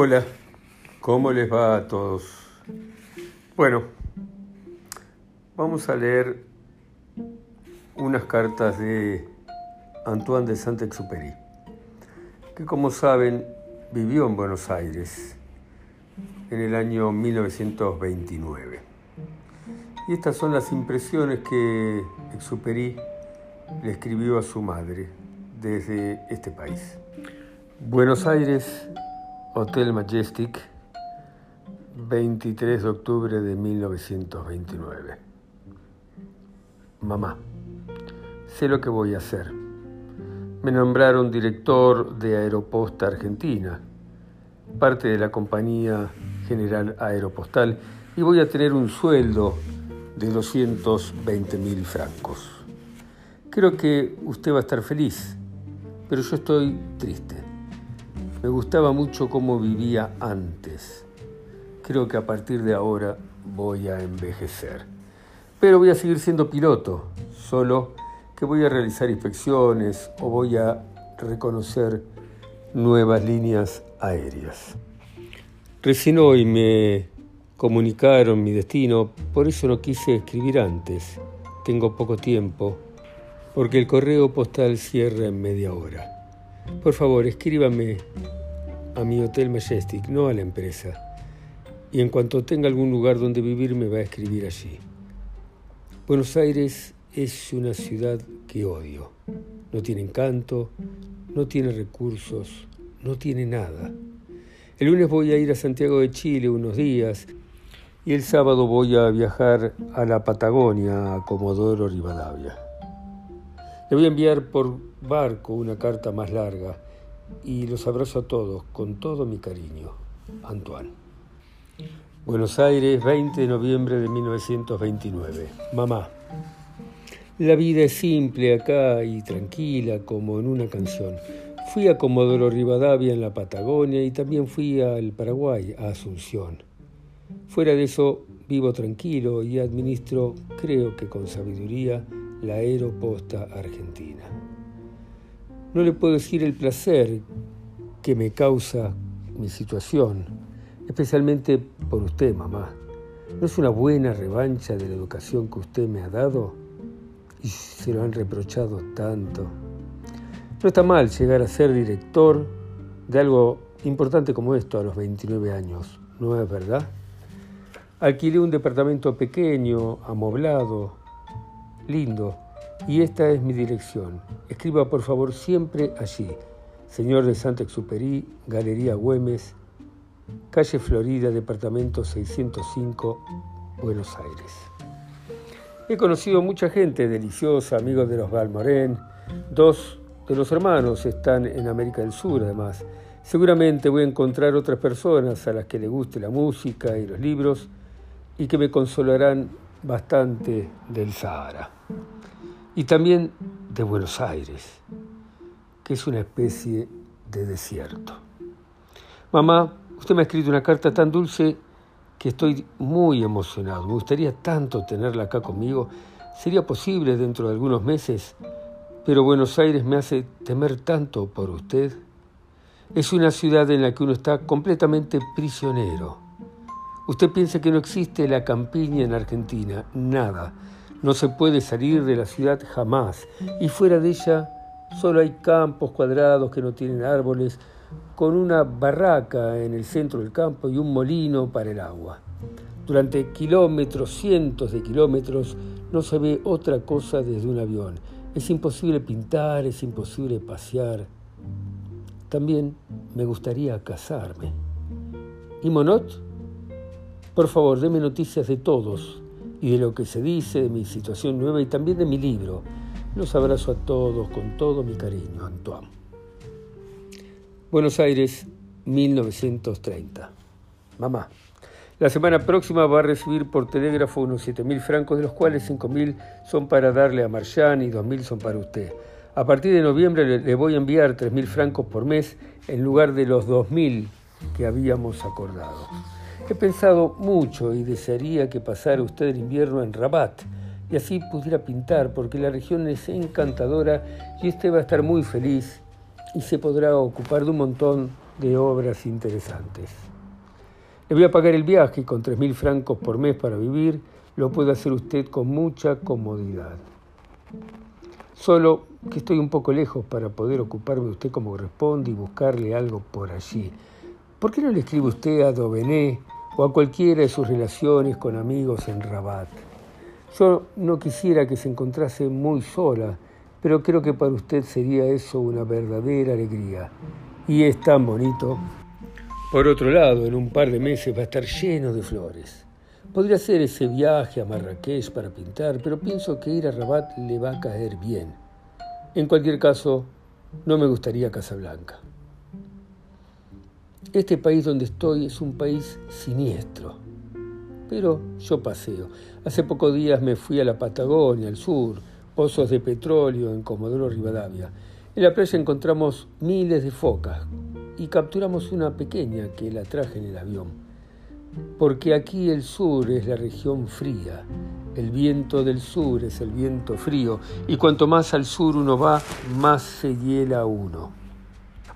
Hola, ¿cómo les va a todos? Bueno, vamos a leer unas cartas de Antoine de Saint-Exupéry, que como saben vivió en Buenos Aires en el año 1929. Y estas son las impresiones que Exupéry le escribió a su madre desde este país. Buenos Aires, Hotel Majestic, 23 de octubre de 1929. Mamá, sé lo que voy a hacer. Me nombraron director de Aeroposta Argentina, parte de la compañía General Aeropostal, y voy a tener un sueldo de 220 mil francos. Creo que usted va a estar feliz, pero yo estoy triste. Me gustaba mucho cómo vivía antes. Creo que a partir de ahora voy a envejecer. Pero voy a seguir siendo piloto, solo que voy a realizar inspecciones o voy a reconocer nuevas líneas aéreas. Recién hoy me comunicaron mi destino, por eso no quise escribir antes. Tengo poco tiempo, porque el correo postal cierra en media hora. Por favor, escríbame a mi Hotel Majestic, no a la empresa. Y en cuanto tenga algún lugar donde vivir, me va a escribir allí. Buenos Aires es una ciudad que odio. No tiene encanto, no tiene recursos, no tiene nada. El lunes voy a ir a Santiago de Chile unos días y el sábado voy a viajar a la Patagonia, a Comodoro Rivadavia. Le voy a enviar por barco una carta más larga y los abrazo a todos con todo mi cariño. Antoine. Buenos Aires, 20 de noviembre de 1929. Mamá. La vida es simple acá y tranquila como en una canción. Fui a Comodoro Rivadavia en la Patagonia y también fui al Paraguay, a Asunción. Fuera de eso, vivo tranquilo y administro, creo que con sabiduría, la aeroposta argentina. No le puedo decir el placer que me causa mi situación, especialmente por usted, mamá. ¿No es una buena revancha de la educación que usted me ha dado? Y se lo han reprochado tanto. No está mal llegar a ser director de algo importante como esto a los 29 años, ¿no es verdad? Alquilé un departamento pequeño, amoblado, lindo, y esta es mi dirección. Escriba por favor siempre allí. Señor de Santa Exupéry, Galería Güemes, calle Florida, departamento 605, Buenos Aires. He conocido mucha gente deliciosa, amigos de los Balmorén. Dos de los hermanos están en América del Sur, además. Seguramente voy a encontrar otras personas a las que le guste la música y los libros y que me consolarán bastante del Sahara y también de Buenos Aires, que es una especie de desierto. Mamá, usted me ha escrito una carta tan dulce que estoy muy emocionado. Me gustaría tanto tenerla acá conmigo. Sería posible dentro de algunos meses, pero Buenos Aires me hace temer tanto por usted. Es una ciudad en la que uno está completamente prisionero. Usted piensa que no existe la campiña en Argentina, nada. No se puede salir de la ciudad jamás y fuera de ella solo hay campos cuadrados que no tienen árboles, con una barraca en el centro del campo y un molino para el agua. Durante kilómetros, cientos de kilómetros, no se ve otra cosa desde un avión. Es imposible pintar, es imposible pasear. También me gustaría casarme. ¿Y Monot? Por favor, deme noticias de todos, y de lo que se dice de mi situación nueva y también de mi libro. Los abrazo a todos con todo mi cariño, Antoine. Buenos Aires, 1930. Mamá, la semana próxima va a recibir por telégrafo unos 7.000 francos, de los cuales 5.000 son para darle a Marchán y 2.000 son para usted. A partir de noviembre le voy a enviar 3.000 francos por mes en lugar de los 2.000 que habíamos acordado. He pensado mucho y desearía que pasara usted el invierno en Rabat y así pudiera pintar, porque la región es encantadora y usted va a estar muy feliz y se podrá ocupar de un montón de obras interesantes. Le voy a pagar el viaje y con 3.000 francos por mes para vivir lo puede hacer usted con mucha comodidad. Solo que estoy un poco lejos para poder ocuparme de usted como corresponde y buscarle algo por allí. ¿Por qué no le escribe usted a Dovené o a cualquiera de sus relaciones con amigos en Rabat? Yo no quisiera que se encontrase muy sola, pero creo que para usted sería eso una verdadera alegría. Y es tan bonito. Por otro lado, en un par de meses va a estar lleno de flores. Podría hacer ese viaje a Marrakech para pintar, pero pienso que ir a Rabat le va a caer bien. En cualquier caso, no me gustaría Casablanca. Este país donde estoy es un país siniestro, pero yo paseo. Hace pocos días me fui a la Patagonia, al sur, pozos de petróleo en Comodoro Rivadavia. En la playa encontramos miles de focas, y capturamos una pequeña que la traje en el avión. Porque aquí el sur es la región fría, el viento del sur es el viento frío y cuanto más al sur uno va, más se hiela uno.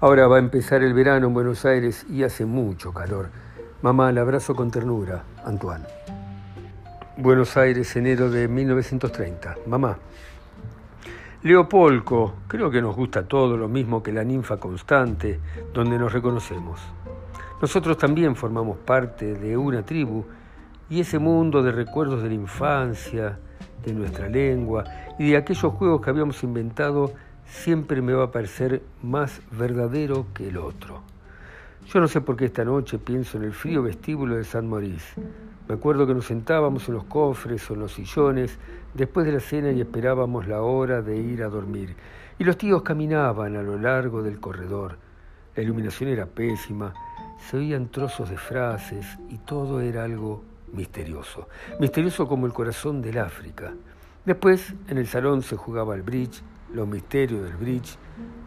Ahora va a empezar el verano en Buenos Aires y hace mucho calor. Mamá, le abrazo con ternura, Antoine. Buenos Aires, enero de 1930. Mamá, Leopolco, creo que nos gusta todo lo mismo que la ninfa constante, donde nos reconocemos. Nosotros también formamos parte de una tribu y ese mundo de recuerdos de la infancia, de nuestra lengua y de aquellos juegos que habíamos inventado siempre me va a parecer más verdadero que el otro. Yo no sé por qué esta noche pienso en el frío vestíbulo de San Maurice. Me acuerdo que nos sentábamos en los cofres o en los sillones después de la cena y esperábamos la hora de ir a dormir. Y los tíos caminaban a lo largo del corredor. La iluminación era pésima, se oían trozos de frases y todo era algo misterioso. Misterioso como el corazón del África. Después, en el salón se jugaba el bridge, los misterios del bridge.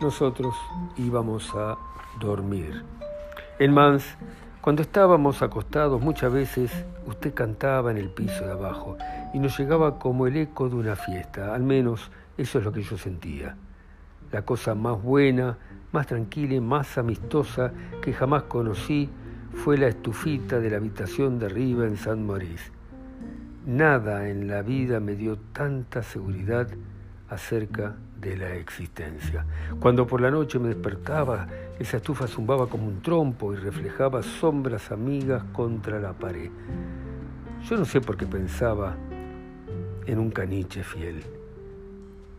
Nosotros íbamos a dormir. En Mans, cuando estábamos acostados muchas veces, usted cantaba en el piso de abajo y nos llegaba como el eco de una fiesta, al menos eso es lo que yo sentía. La cosa más buena, más tranquila y más amistosa que jamás conocí fue la estufita de la habitación de arriba en San Maurice. Nada en la vida me dio tanta seguridad acerca de la existencia. Cuando por la noche me despertaba, esa estufa zumbaba como un trompo y reflejaba sombras amigas contra la pared. Yo no sé por qué pensaba en un caniche fiel,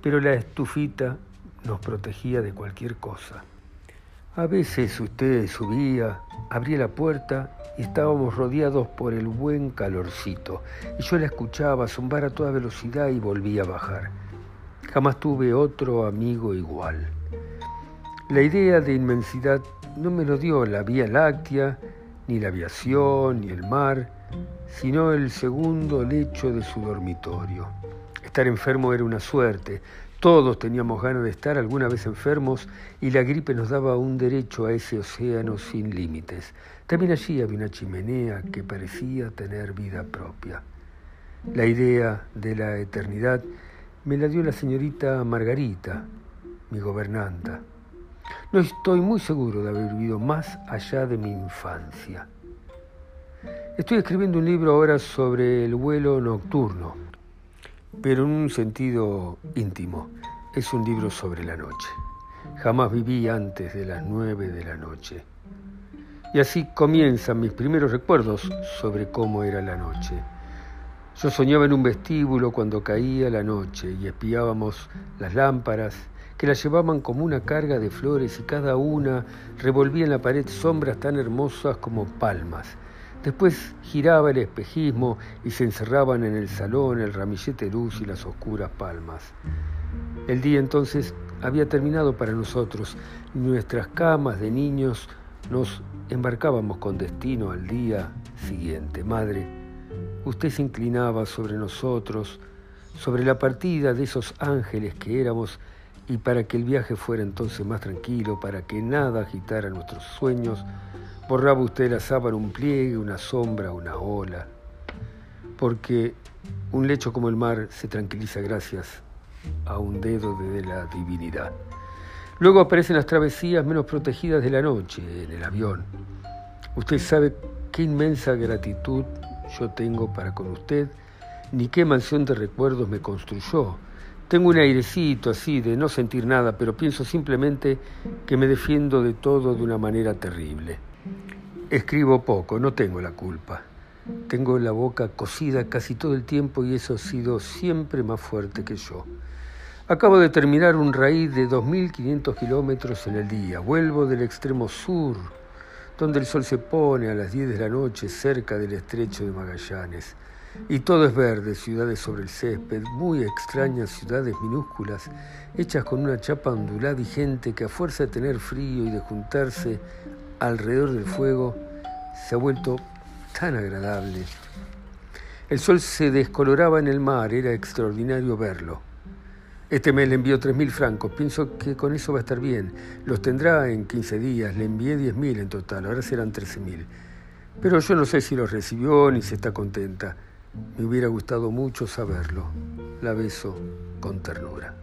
pero la estufita nos protegía de cualquier cosa. A veces usted subía, abría la puerta y estábamos rodeados por el buen calorcito, y yo la escuchaba zumbar a toda velocidad y volvía a bajar. Jamás tuve otro amigo igual. La idea de inmensidad no me lo dio la Vía Láctea, ni la aviación, ni el mar, sino el segundo lecho de su dormitorio. Estar enfermo era una suerte. Todos teníamos ganas de estar alguna vez enfermos y la gripe nos daba un derecho a ese océano sin límites. También allí había una chimenea que parecía tener vida propia. La idea de la eternidad me la dio la señorita Margarita, mi gobernanta. No estoy muy seguro de haber vivido más allá de mi infancia. Estoy escribiendo un libro ahora sobre el vuelo nocturno, pero en un sentido íntimo. Es un libro sobre la noche. Jamás viví antes de las nueve de la noche. Y así comienzan mis primeros recuerdos sobre cómo era la noche. Yo soñaba en un vestíbulo cuando caía la noche y espiábamos las lámparas que las llevaban como una carga de flores y cada una revolvía en la pared sombras tan hermosas como palmas. Después giraba el espejismo y se encerraban en el salón el ramillete luz y las oscuras palmas. El día entonces había terminado para nosotros. Nuestras camas de niños nos embarcábamos con destino al día siguiente. Madre, usted se inclinaba sobre nosotros, sobre la partida de esos ángeles que éramos, y para que el viaje fuera entonces más tranquilo, para que nada agitara nuestros sueños, borraba usted la sábana un pliegue, una sombra, una ola, porque un lecho como el mar se tranquiliza gracias a un dedo de la divinidad. Luego aparecen las travesías menos protegidas de la noche, en el avión. Usted sabe qué inmensa gratitud yo tengo para con usted, ni qué mansión de recuerdos me construyó. Tengo un airecito así de no sentir nada, pero pienso simplemente que me defiendo de todo de una manera terrible. Escribo poco, no tengo la culpa. Tengo la boca cosida casi todo el tiempo y eso ha sido siempre más fuerte que yo. Acabo de terminar un raíz de 2.500 kilómetros en el día. Vuelvo del extremo sur, donde el sol se pone a las 10 de la noche cerca del estrecho de Magallanes. Y todo es verde, ciudades sobre el césped, muy extrañas ciudades minúsculas, hechas con una chapa ondulada y gente que a fuerza de tener frío y de juntarse alrededor del fuego, se ha vuelto tan agradable. El sol se descoloraba en el mar, era extraordinario verlo. Este mes le envió 3.000 francos. Pienso que con eso va a estar bien. Los tendrá en 15 días. Le envié 10.000 en total. Ahora serán 13.000. Pero yo no sé si los recibió ni si está contenta. Me hubiera gustado mucho saberlo. La beso con ternura.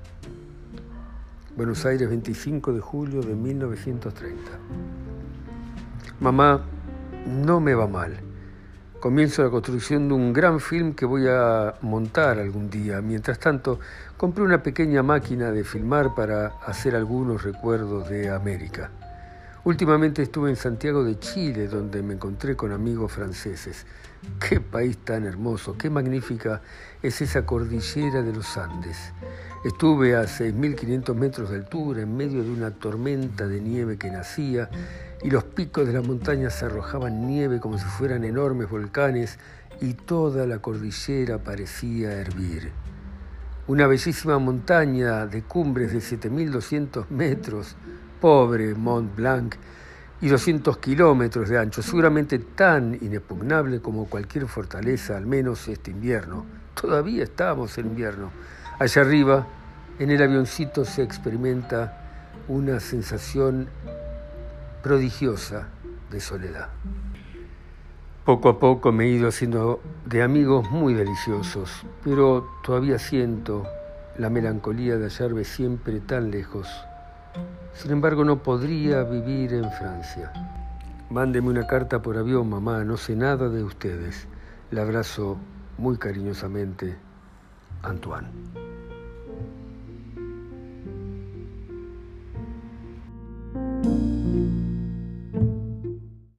Buenos Aires, 25 de julio de 1930. Mamá, no me va mal comienzo la construcción de un gran film que voy a montar algún día. Mientras tanto, compré una pequeña máquina de filmar para hacer algunos recuerdos de América. Últimamente estuve en Santiago de Chile, donde me encontré con amigos franceses. Qué país tan hermoso, qué magnífica es esa cordillera de los Andes. Estuve a 6.500 metros de altura, en medio de una tormenta de nieve que nacía y los picos de las montañas arrojaban nieve como si fueran enormes volcanes y toda la cordillera parecía hervir. Una bellísima montaña de cumbres de 7.200 metros, pobre Mont Blanc, y 200 kilómetros de ancho, seguramente tan inexpugnable como cualquier fortaleza, al menos este invierno. Todavía estamos en invierno. Allá arriba, en el avioncito se experimenta una sensación prodigiosa de soledad. Poco a poco me he ido haciendo de amigos muy deliciosos, pero todavía siento la melancolía de hallarme siempre tan lejos. Sin embargo, no podría vivir en Francia. Mándeme una carta por avión, mamá, no sé nada de ustedes. Le abrazo muy cariñosamente, Antoine.